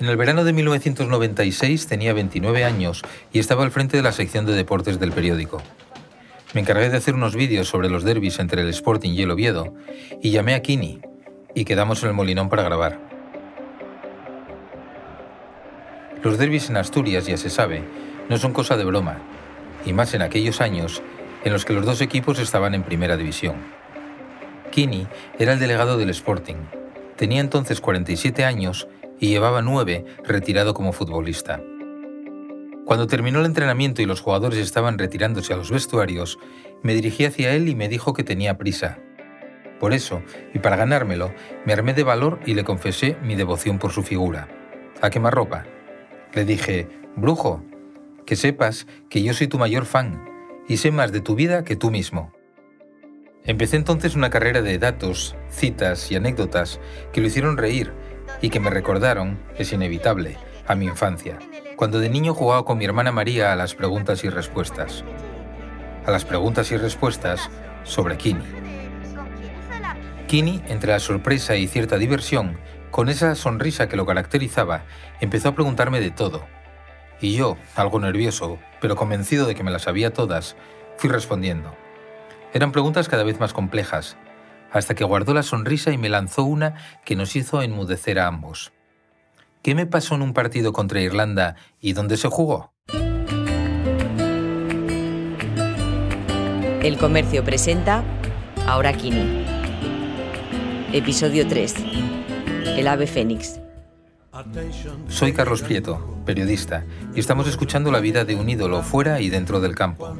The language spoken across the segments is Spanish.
En el verano de 1996 tenía 29 años y estaba al frente de la sección de deportes del periódico. Me encargué de hacer unos vídeos sobre los derbis entre el Sporting y el Oviedo y llamé a Kini y quedamos en el Molinón para grabar. Los derbis en Asturias, ya se sabe, no son cosa de broma, y más en aquellos años en los que los dos equipos estaban en primera división. Kini era el delegado del Sporting. Tenía entonces 47 años y llevaba nueve retirado como futbolista. Cuando terminó el entrenamiento y los jugadores estaban retirándose a los vestuarios, me dirigí hacia él y me dijo que tenía prisa. Por eso, y para ganármelo, me armé de valor y le confesé mi devoción por su figura. ¿A ropa? Le dije, Brujo, que sepas que yo soy tu mayor fan y sé más de tu vida que tú mismo. Empecé entonces una carrera de datos, citas y anécdotas que lo hicieron reír y que me recordaron, es inevitable, a mi infancia, cuando de niño jugaba con mi hermana María a las preguntas y respuestas. A las preguntas y respuestas sobre Kini. Kini, entre la sorpresa y cierta diversión, con esa sonrisa que lo caracterizaba, empezó a preguntarme de todo. Y yo, algo nervioso, pero convencido de que me las sabía todas, fui respondiendo. Eran preguntas cada vez más complejas, hasta que guardó la sonrisa y me lanzó una que nos hizo enmudecer a ambos. ¿Qué me pasó en un partido contra Irlanda y dónde se jugó? El comercio presenta Ahora Kini. Episodio 3. El ave fénix. Soy Carlos Prieto, periodista, y estamos escuchando la vida de un ídolo fuera y dentro del campo.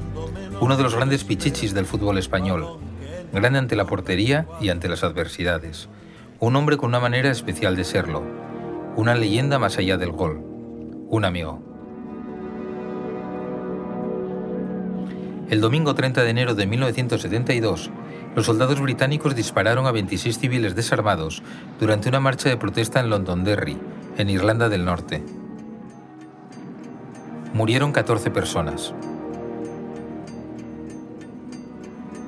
Uno de los grandes pichichis del fútbol español, grande ante la portería y ante las adversidades. Un hombre con una manera especial de serlo, una leyenda más allá del gol, un amigo. El domingo 30 de enero de 1972, los soldados británicos dispararon a 26 civiles desarmados durante una marcha de protesta en Londonderry, en Irlanda del Norte. Murieron 14 personas.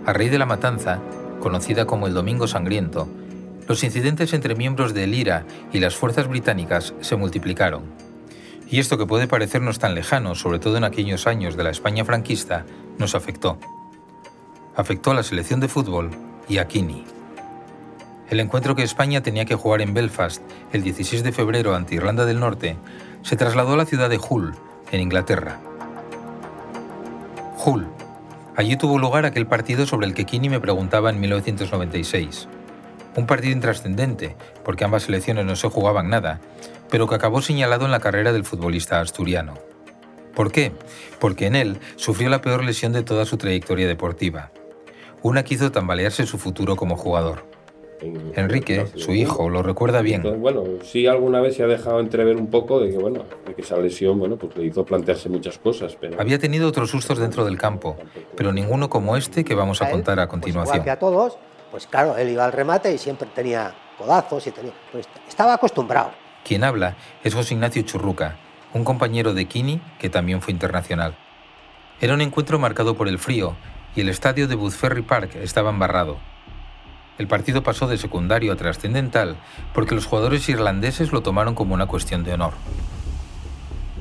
A raíz de la matanza, conocida como el Domingo Sangriento, los incidentes entre miembros del IRA y las fuerzas británicas se multiplicaron. Y esto que puede parecernos tan lejano, sobre todo en aquellos años de la España franquista, nos afectó. Afectó a la selección de fútbol y a Kini. El encuentro que España tenía que jugar en Belfast el 16 de febrero ante Irlanda del Norte se trasladó a la ciudad de Hull, en Inglaterra. Hull. Allí tuvo lugar aquel partido sobre el que Kini me preguntaba en 1996. Un partido intrascendente, porque ambas selecciones no se jugaban nada, pero que acabó señalado en la carrera del futbolista asturiano. ¿Por qué? Porque en él sufrió la peor lesión de toda su trayectoria deportiva, una que hizo tambalearse su futuro como jugador. Enrique, su hijo, lo recuerda bien. bueno, sí alguna vez se ha dejado entrever un poco de que, bueno, de que esa lesión, bueno, pues le hizo plantearse muchas cosas. Pero... Había tenido otros sustos dentro del campo, pero ninguno como este que vamos a contar a continuación. Pues que a todos, pues claro, él iba al remate y siempre tenía codazos y tenía... Pues estaba acostumbrrado. Quien habla es José Ignacio Churruca, un compañero de Kini que también fue internacional. Era un encuentro marcado por el frío y el estadio de Boothferry Park estaba embarrado. El partido pasó de secundario a trascendental porque los jugadores irlandeses lo tomaron como una cuestión de honor.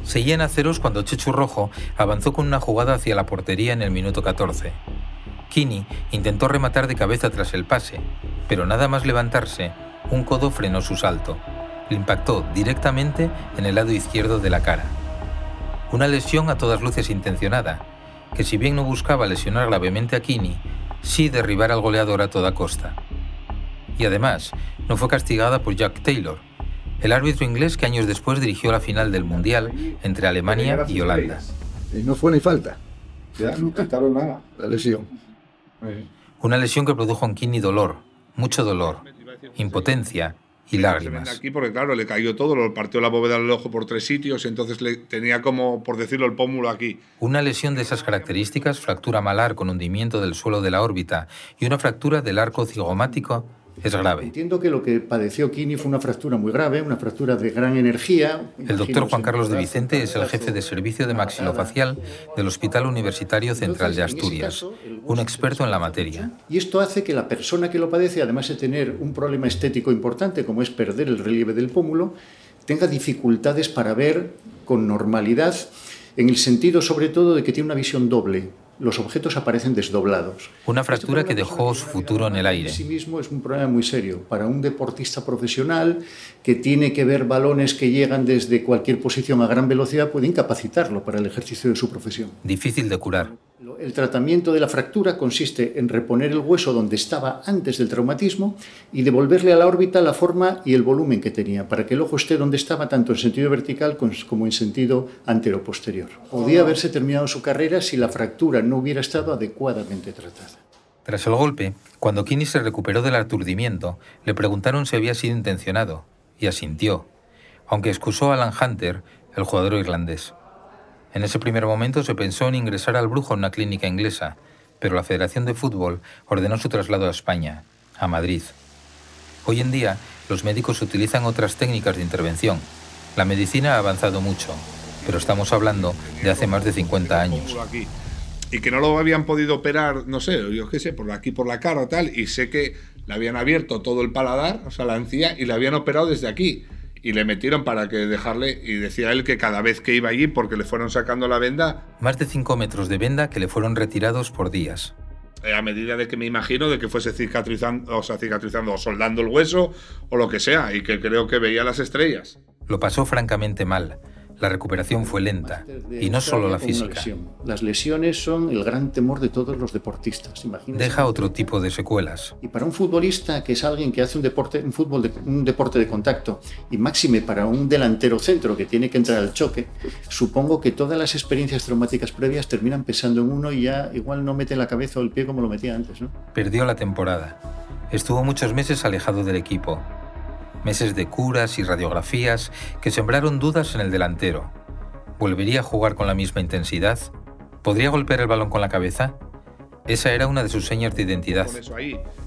Seguían a ceros cuando Chechu Rojo avanzó con una jugada hacia la portería en el minuto 14. Kini intentó rematar de cabeza tras el pase, pero nada más levantarse, un codo frenó su salto. Le impactó directamente en el lado izquierdo de la cara. Una lesión a todas luces intencionada, que si bien no buscaba lesionar gravemente a Kini, sí derribar al goleador a toda costa. Y además, no fue castigada por Jack Taylor, el árbitro inglés que años después dirigió la final del Mundial entre Alemania y Holanda. Y no fue ni falta. Ya no quitaron nada. La lesión. Una lesión que produjo en Kini dolor, mucho dolor, impotencia y lágrimas. Aquí porque claro, le cayó todo, lo partió la bóveda del ojo por tres sitios, entonces le tenía como, por decirlo, el pómulo aquí. Una lesión de esas características, fractura malar con hundimiento del suelo de la órbita y una fractura del arco cigomático es grave. Entiendo que lo que padeció Kini fue una fractura muy grave, una fractura de gran energía. El doctor Juan Carlos de Vicente es el jefe de servicio de maxilofacial del Hospital Universitario Central de Asturias, un experto en la materia. Y esto hace que la persona que lo padece, además de tener un problema estético importante, como es perder el relieve del pómulo, tenga dificultades para ver con normalidad, en el sentido sobre todo de que tiene una visión doble los objetos aparecen desdoblados. Una fractura que dejó su futuro en el aire. En sí mismo es un problema muy serio para un deportista profesional que tiene que ver balones que llegan desde cualquier posición a gran velocidad, puede incapacitarlo para el ejercicio de su profesión. Difícil de curar. El tratamiento de la fractura consiste en reponer el hueso donde estaba antes del traumatismo y devolverle a la órbita la forma y el volumen que tenía, para que el ojo esté donde estaba tanto en sentido vertical como en sentido antero-posterior. Podía haberse terminado su carrera si la fractura no hubiera estado adecuadamente tratada. Tras el golpe, cuando Kinney se recuperó del aturdimiento, le preguntaron si había sido intencionado, y asintió, aunque excusó a Alan Hunter, el jugador irlandés. En ese primer momento se pensó en ingresar al brujo en una clínica inglesa, pero la Federación de Fútbol ordenó su traslado a España, a Madrid. Hoy en día, los médicos utilizan otras técnicas de intervención. La medicina ha avanzado mucho, pero estamos hablando de hace más de 50 años y que no lo habían podido operar, no sé, yo qué sé, por aquí por la cara o tal, y sé que le habían abierto todo el paladar, o sea, la encía, y le habían operado desde aquí. Y le metieron para que dejarle, y decía él que cada vez que iba allí, porque le fueron sacando la venda... Más de 5 metros de venda que le fueron retirados por días. Eh, a medida de que me imagino de que fuese cicatrizando, o sea, cicatrizando o soldando el hueso o lo que sea, y que creo que veía las estrellas. Lo pasó francamente mal la recuperación fue lenta, y no solo la física. Las lesiones son el gran temor de todos los deportistas. Deja otro tipo de secuelas. Y para un futbolista que es alguien que hace un deporte, un fútbol de, un deporte de contacto, y máxime para un delantero centro que tiene que entrar al choque, supongo que todas las experiencias traumáticas previas terminan pesando en uno y ya igual no mete la cabeza o el pie como lo metía antes. ¿no? Perdió la temporada. Estuvo muchos meses alejado del equipo meses de curas y radiografías que sembraron dudas en el delantero. ¿Volvería a jugar con la misma intensidad? ¿Podría golpear el balón con la cabeza? Esa era una de sus señas de identidad.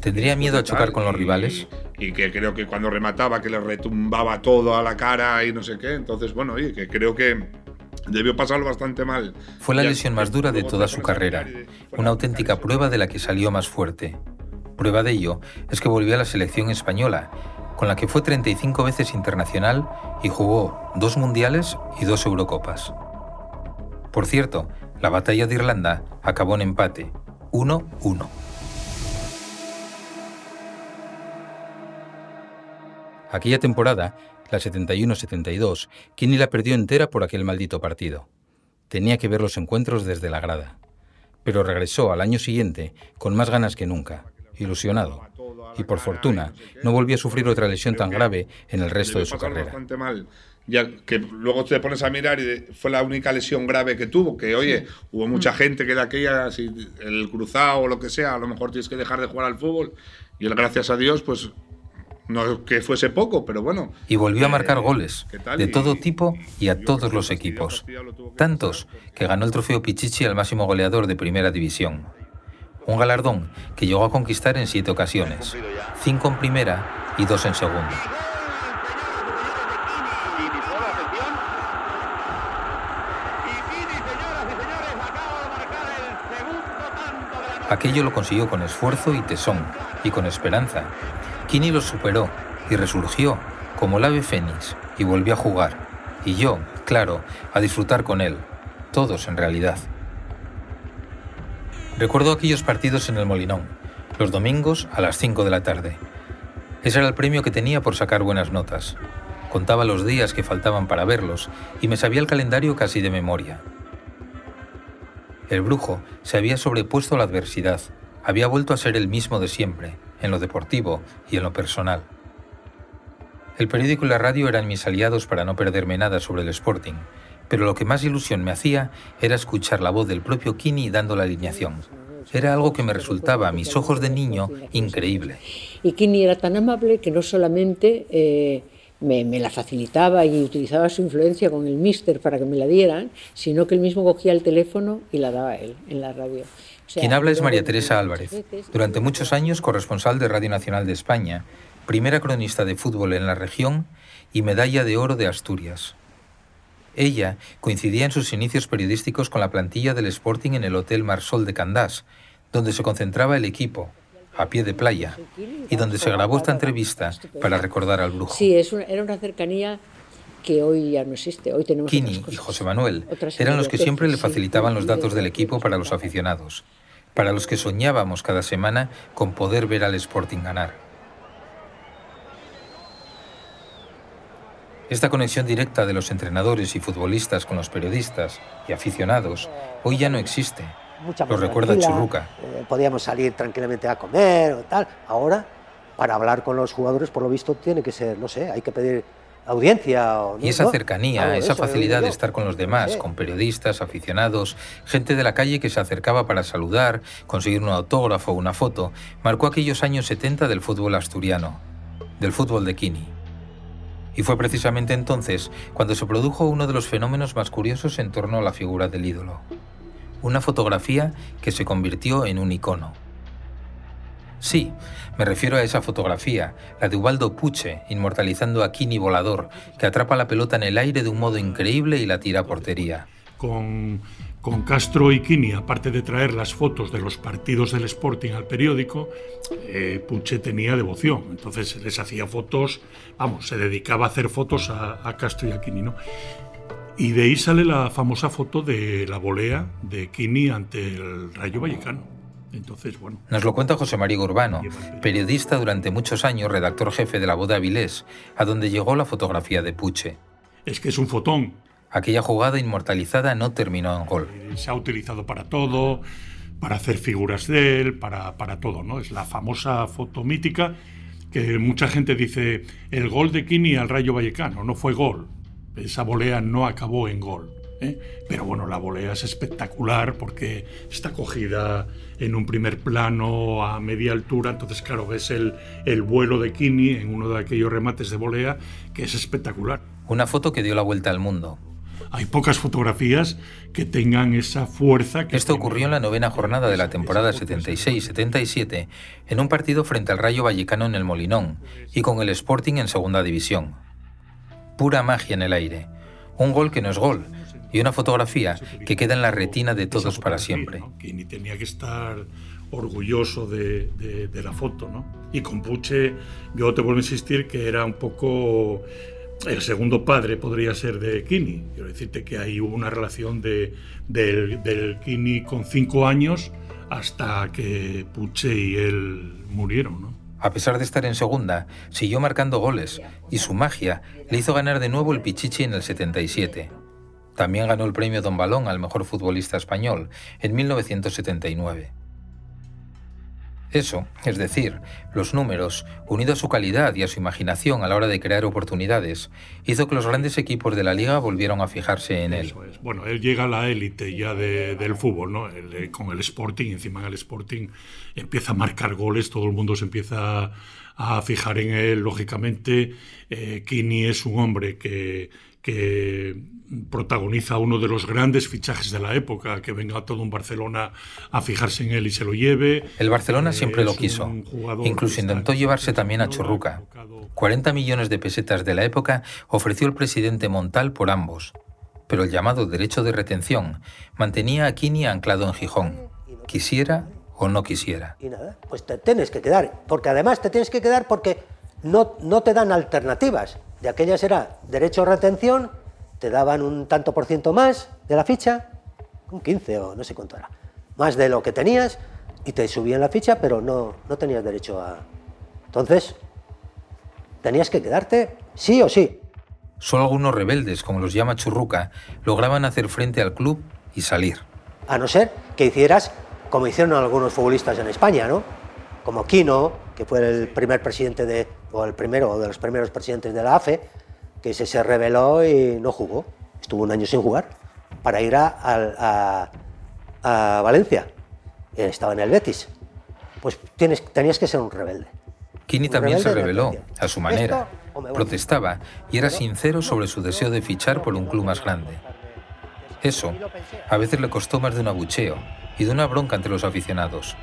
¿Tendría miedo a chocar con los rivales? Y que creo que cuando remataba que le retumbaba todo a la cara y no sé qué. Entonces, bueno, y que creo que debió pasarlo bastante mal. Fue la lesión más dura de toda su carrera, una auténtica prueba de la que salió más fuerte. Prueba de ello es que volvió a la selección española con la que fue 35 veces internacional y jugó dos mundiales y dos Eurocopas. Por cierto, la batalla de Irlanda acabó en empate, 1-1. Aquella temporada, la 71-72, Kinney la perdió entera por aquel maldito partido. Tenía que ver los encuentros desde la grada. Pero regresó al año siguiente con más ganas que nunca, ilusionado y por fortuna no volvió a sufrir otra lesión tan grave en el resto de su carrera. Mal. Ya que luego te pones a mirar y fue la única lesión grave que tuvo, que oye, hubo mucha mm. gente que de aquella, si el cruzado o lo que sea, a lo mejor tienes que dejar de jugar al fútbol y él, gracias a Dios, pues no que fuese poco, pero bueno. Y volvió a marcar goles, de todo tipo y a todos los equipos. Tantos que ganó el trofeo Pichichi al máximo goleador de primera división un galardón que llegó a conquistar en siete ocasiones, cinco en primera y dos en segunda. Aquello lo consiguió con esfuerzo y tesón, y con esperanza. Kini lo superó y resurgió como el ave fénix y volvió a jugar. Y yo, claro, a disfrutar con él. Todos en realidad. Recuerdo aquellos partidos en el Molinón, los domingos a las 5 de la tarde. Ese era el premio que tenía por sacar buenas notas. Contaba los días que faltaban para verlos y me sabía el calendario casi de memoria. El brujo se había sobrepuesto a la adversidad, había vuelto a ser el mismo de siempre, en lo deportivo y en lo personal. El periódico y la radio eran mis aliados para no perderme nada sobre el Sporting, pero lo que más ilusión me hacía era escuchar la voz del propio Kini dando la alineación. Era algo que me resultaba a mis ojos de niño increíble. Y Kini era tan amable que no solamente eh, me, la facilitaba y utilizaba su influencia con el mister para que me la dieran, sino que él mismo cogía el teléfono y la daba él en la radio. Quien habla es María Teresa Álvarez, durante muchos años corresponsal de Radio Nacional de España, primera cronista de fútbol en la región y medalla de oro de Asturias. Ella coincidía en sus inicios periodísticos con la plantilla del Sporting en el Hotel Marsol de Candás, donde se concentraba el equipo, a pie de playa, y donde se grabó esta entrevista para recordar al brujo. Sí, era una cercanía que hoy ya no existe. Hoy tenemos Kini y José Manuel eran los que siempre le facilitaban los datos del de- equipo para los aficionados, para los que soñábamos cada semana con poder ver al Sporting ganar. Esta conexión directa de los entrenadores y futbolistas con los periodistas y aficionados hoy ya no existe. Lo recuerda Churruca. eh, podíamos salir tranquilamente a comer o tal. Ahora, para hablar con los jugadores, por lo visto, tiene que ser, no sé, hay que pedir audiencia. O, Y esa ¿no? cercanía, esa eso, facilidad de estar con los No demás, con periodistas, aficionados, gente de la calle que se acercaba para saludar, conseguir un autógrafo o una foto, marcó aquellos años 70 del fútbol asturiano, del fútbol de Kini. Y fue precisamente entonces cuando se produjo uno de los fenómenos más curiosos en torno a la figura del ídolo. Una fotografía que se convirtió en un icono. Sí, me refiero a esa fotografía, la de Ubaldo Puche, inmortalizando a Kini Volador, que atrapa la pelota en el aire de un modo increíble y la tira a portería. Con, con Castro y Kini, aparte de traer las fotos de los partidos del Sporting al periódico, eh, Puche tenía devoción. Entonces les hacía fotos, vamos, se dedicaba a hacer fotos a, a Castro y a Kini, ¿no? Y de ahí sale la famosa foto de la volea de Kini ante el Rayo Vallecano. Entonces, bueno, Nos lo cuenta José María Urbano, periodista durante muchos años, redactor jefe de La de Avilés, a donde llegó la fotografía de Puche. es que es un fotón. Aquella jugada inmortalizada no terminó en gol. Se ha utilizado para todo, para hacer figuras de él, para, para todo, ¿no? Es la famosa foto mítica que mucha gente dice, el gol de Kini al Rayo Vallecano, no fue gol. Esa volea no acabó en gol. ¿eh? Pero bueno, la volea es espectacular porque está cogida en un primer plano a media altura, entonces claro, ves el, el vuelo de Kini en uno de aquellos remates de volea que es espectacular. Una foto que dio la vuelta al mundo. Hay pocas fotografías que tengan esa fuerza. Que Esto ocurrió en la novena jornada de la temporada 76-77, en un partido frente al Rayo Vallecano en el Molinón y con el Sporting en segunda división. Pura magia en el aire. Un gol que no es gol y una fotografía que queda en la retina de todos para siempre. ¿no? Que ni tenía que estar orgulloso de, de- de la foto, ¿no? Y con Puche, yo te vuelvo a insistir que era un poco el segundo padre, podría ser de Kini. Quiero decirte que ahí hubo una relación de, del, Kini con cinco años hasta que Puche y él murieron, ¿no? A pesar de estar en segunda, siguió marcando goles y su magia le hizo ganar de nuevo el Pichichi en el 77. También ganó el premio Don Balón al mejor futbolista español en 1979. Eso, es decir, los números, unido a su calidad y a su imaginación a la hora de crear oportunidades, hizo que los grandes equipos de la liga volvieran a fijarse en él. Bueno, él llega a la élite ya de- del fútbol, ¿no? Eh, con el Sporting, encima en el Sporting empieza a marcar goles, todo el mundo se empieza a fijar en él, lógicamente. Eh, Kini es un hombre que protagoniza uno de los grandes fichajes de la época, que venga todo un Barcelona a fijarse en él y se lo lleve. El Barcelona Eh, siempre lo quiso. Incluso intentó llevarse también a Churruca. colocado- 40 millones de pesetas de la época ofreció el presidente Montal por ambos. Pero el llamado derecho de retención mantenía a Kini anclado en Gijón, quisiera o no quisiera. Y nada, pues te tienes que quedar. Porque además te tienes que quedar porque no, no te dan alternativas. De aquellas era derecho a retención, te daban un tanto por ciento más de la ficha, un 15 o no sé cuánto era, más de lo que tenías, y te subían la ficha, pero no, no tenías derecho a... Entonces, tenías que quedarte sí o sí. Solo algunos rebeldes, como los llama Churruca, lograban hacer frente al club y salir. A no ser que hicieras como hicieron algunos futbolistas en España, ¿no? Como Quino, que fue el primer presidente de, o el primero o de los primeros presidentes de la AFE, que se, se rebeló y no jugó. Estuvo un año sin jugar para ir a, a- a- a Valencia. Estaba en el Betis. Pues tienes, tenías que ser un rebelde. Kini también se rebeló, a su manera. Protestaba y era sincero sobre su deseo de fichar por un club más grande. Eso a veces le costó más de un abucheo y de una bronca entre los aficionados.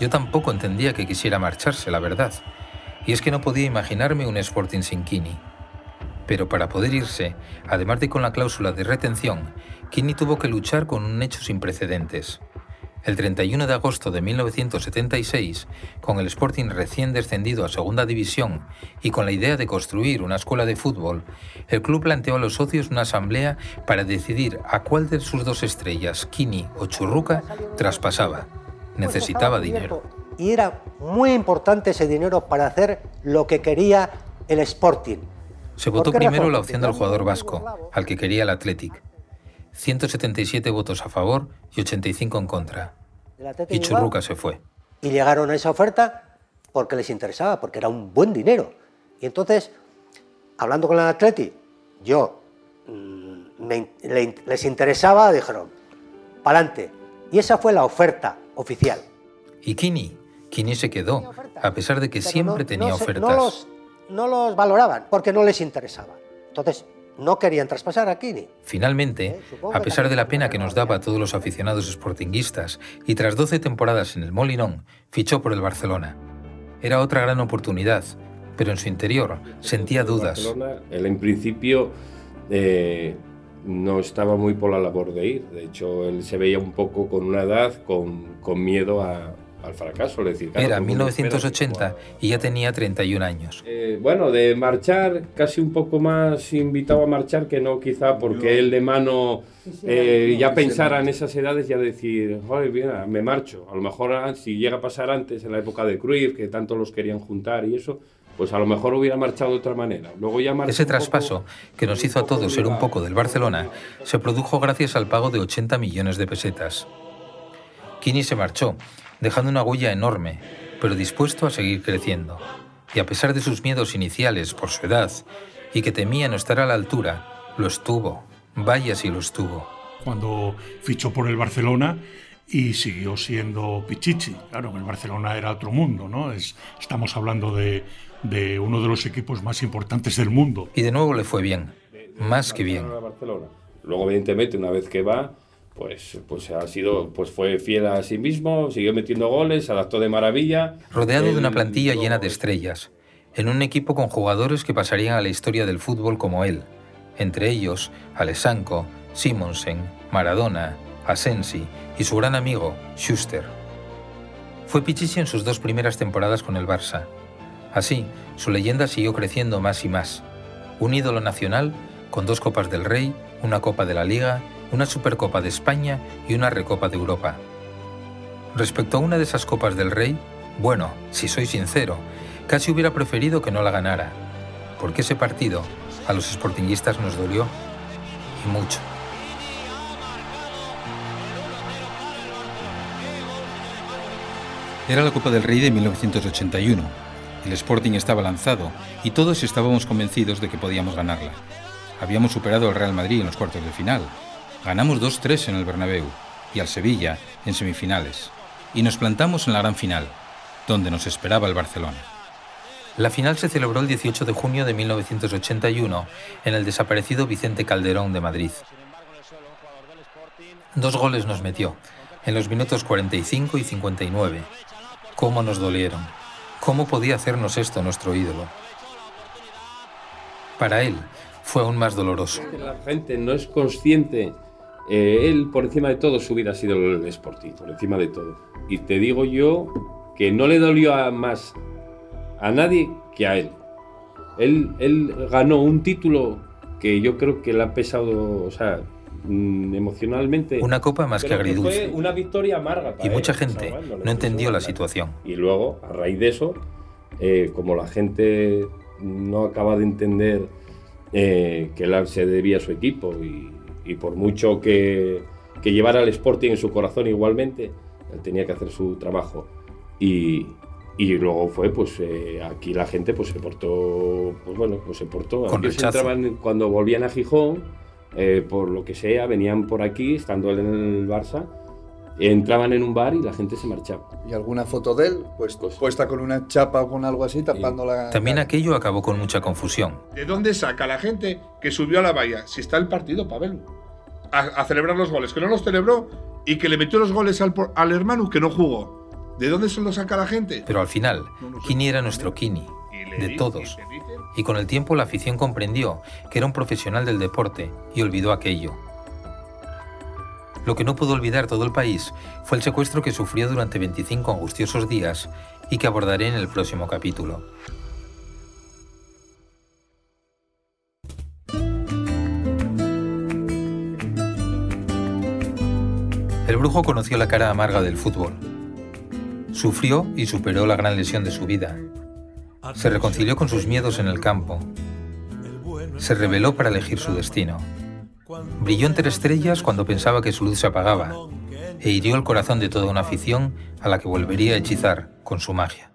Yo tampoco entendía que quisiera marcharse, la verdad. Y es que no podía imaginarme un Sporting sin Kini. Pero para poder irse, además de con la cláusula de retención, Kini tuvo que luchar con un hecho sin precedentes. el 31 de agosto de 1976, con el Sporting recién descendido a Segunda División y con la idea de construir una escuela de fútbol, el club planteó a los socios una asamblea para decidir a cuál de sus dos estrellas, Kini o Churruca, traspasaba. Necesitaba dinero. Y era muy importante ese dinero para hacer lo que quería el Sporting. Se votó primero la opción del jugador vasco, al que quería el Athletic. 177 votos a favor y 85 en contra. Y Churruca se fue. Y llegaron a esa oferta porque les interesaba, porque era un buen dinero. Y entonces, hablando con el Atleti, yo mm, les interesaba, dijeron, pa'lante. Y esa fue la oferta oficial. ¿Y Kini? Kini se quedó, a pesar de que siempre tenía ofertas. No los, no los valoraban porque no les interesaba. Entonces, no querían traspasar a Kini. Finalmente, eh, a pesar de la pena que nos daba a todos los aficionados sportinguistas, y tras 12 temporadas en el Molinón, fichó por el Barcelona. Era otra gran oportunidad, pero en su interior sentía dudas. Barcelona, él en principio eh, no estaba muy por la labor de ir. De hecho, él se veía un poco con una edad, con, con miedo a, al fracaso. decir, Era 1980 y ya tenía 31 años. Eh, bueno, de marchar, casi un poco más invitado a marchar que no quizá porque él de mano eh, ya pensara en esas edades, ya decir, mira, me marcho. A lo mejor ah, si llega a pasar antes, en la época de Cruyff, que tanto los querían juntar y eso, pues a lo mejor hubiera marchado de otra manera. Luego ya Ese traspaso, que nos hizo a todos ser un poco del Barcelona, se produjo gracias al pago de 80 millones de pesetas. Kini se marchó dejando una huella enorme, pero dispuesto a seguir creciendo. Y a pesar de sus miedos iniciales por su edad y que temía no estar a la altura, lo estuvo. Vaya si lo estuvo. Cuando fichó por el Barcelona y siguió siendo Pichichi. Claro, el Barcelona era otro mundo, ¿no? Es, estamos hablando de, de uno de los equipos más importantes del mundo. Y de nuevo le fue bien, más que bien. Luego, evidentemente, una vez que va, pues, pues ha sido, pues fue fiel a sí mismo, siguió metiendo goles, adaptó de maravilla. Rodeado de una plantilla llena de estrellas, en un equipo con jugadores que pasarían a la historia del fútbol como él, entre ellos Alessanco, Simonsen, Maradona, Asensi y su gran amigo Schuster. Fue Pichichi en sus dos primeras temporadas con el Barça. Así, su leyenda siguió creciendo más y más. Un ídolo nacional con dos Copas del Rey, una Copa de la Liga una Supercopa de España y una Recopa de Europa. Respecto a una de esas Copas del Rey, bueno, si soy sincero, casi hubiera preferido que no la ganara, porque ese partido a los sportinguistas nos dolió y mucho. Era la Copa del Rey de 1981. El Sporting estaba lanzado y todos estábamos convencidos de que podíamos ganarla. Habíamos superado al Real Madrid en los cuartos de final Ganamos 2-3 en el Bernabéu y al Sevilla en semifinales. Y nos plantamos en la gran final, donde nos esperaba el Barcelona. La final se celebró el 18 de junio de 1981 en el desaparecido Vicente Calderón de Madrid. Dos goles nos metió, en los minutos 45 y 59. ¿Cómo nos dolieron? ¿Cómo podía hacernos esto nuestro ídolo? Para él fue aún más doloroso. La gente no es consciente eh, él, por encima de todo, su vida ha sido el Sporting, por encima de todo. Y te digo yo que no le dolió más a nadie que a él. Él, él ganó un título que yo creo que le ha pesado, o sea, mm, emocionalmente. Una copa más que agridulce. fue una victoria amarga. y mucha gente no, entendió la situación. Y luego, a raíz de eso, eh, como la gente no acaba de entender eh, que él se debía a su equipo y, y por mucho que, que, llevara el Sporting en su corazón igualmente, él tenía que hacer su trabajo. Y, y luego fue, pues eh, aquí la gente pues se portó, pues bueno, pues se portó. Con entraban, cuando volvían a Gijón, eh, por lo que sea, venían por aquí, estando él en el Barça, entraban en un bar y la gente se marchaba. Y alguna foto de él, pues, pues puesta con una chapa o con algo así, tapando la... También aquello acabó con mucha confusión. ¿De dónde saca la gente que subió a la valla si está el partido, Pavel? A, celebrar los goles, que no los celebró y que le metió los goles al, al hermano que no jugó. ¿De dónde se los saca la gente? Pero al final, Kini era nuestro Kini, de todos. Y con el tiempo la afición comprendió que era un profesional del deporte y olvidó aquello. Lo que no pudo olvidar todo el país fue el secuestro que sufrió durante 25 angustiosos días y que abordaré en el próximo capítulo. El brujo conoció la cara amarga del fútbol. Sufrió y superó la gran lesión de su vida. Se reconcilió con sus miedos en el campo. Se rebeló para elegir su destino. Brilló entre estrellas cuando pensaba que su luz se apagaba e hirió el corazón de toda una afición a la que volvería a hechizar con su magia.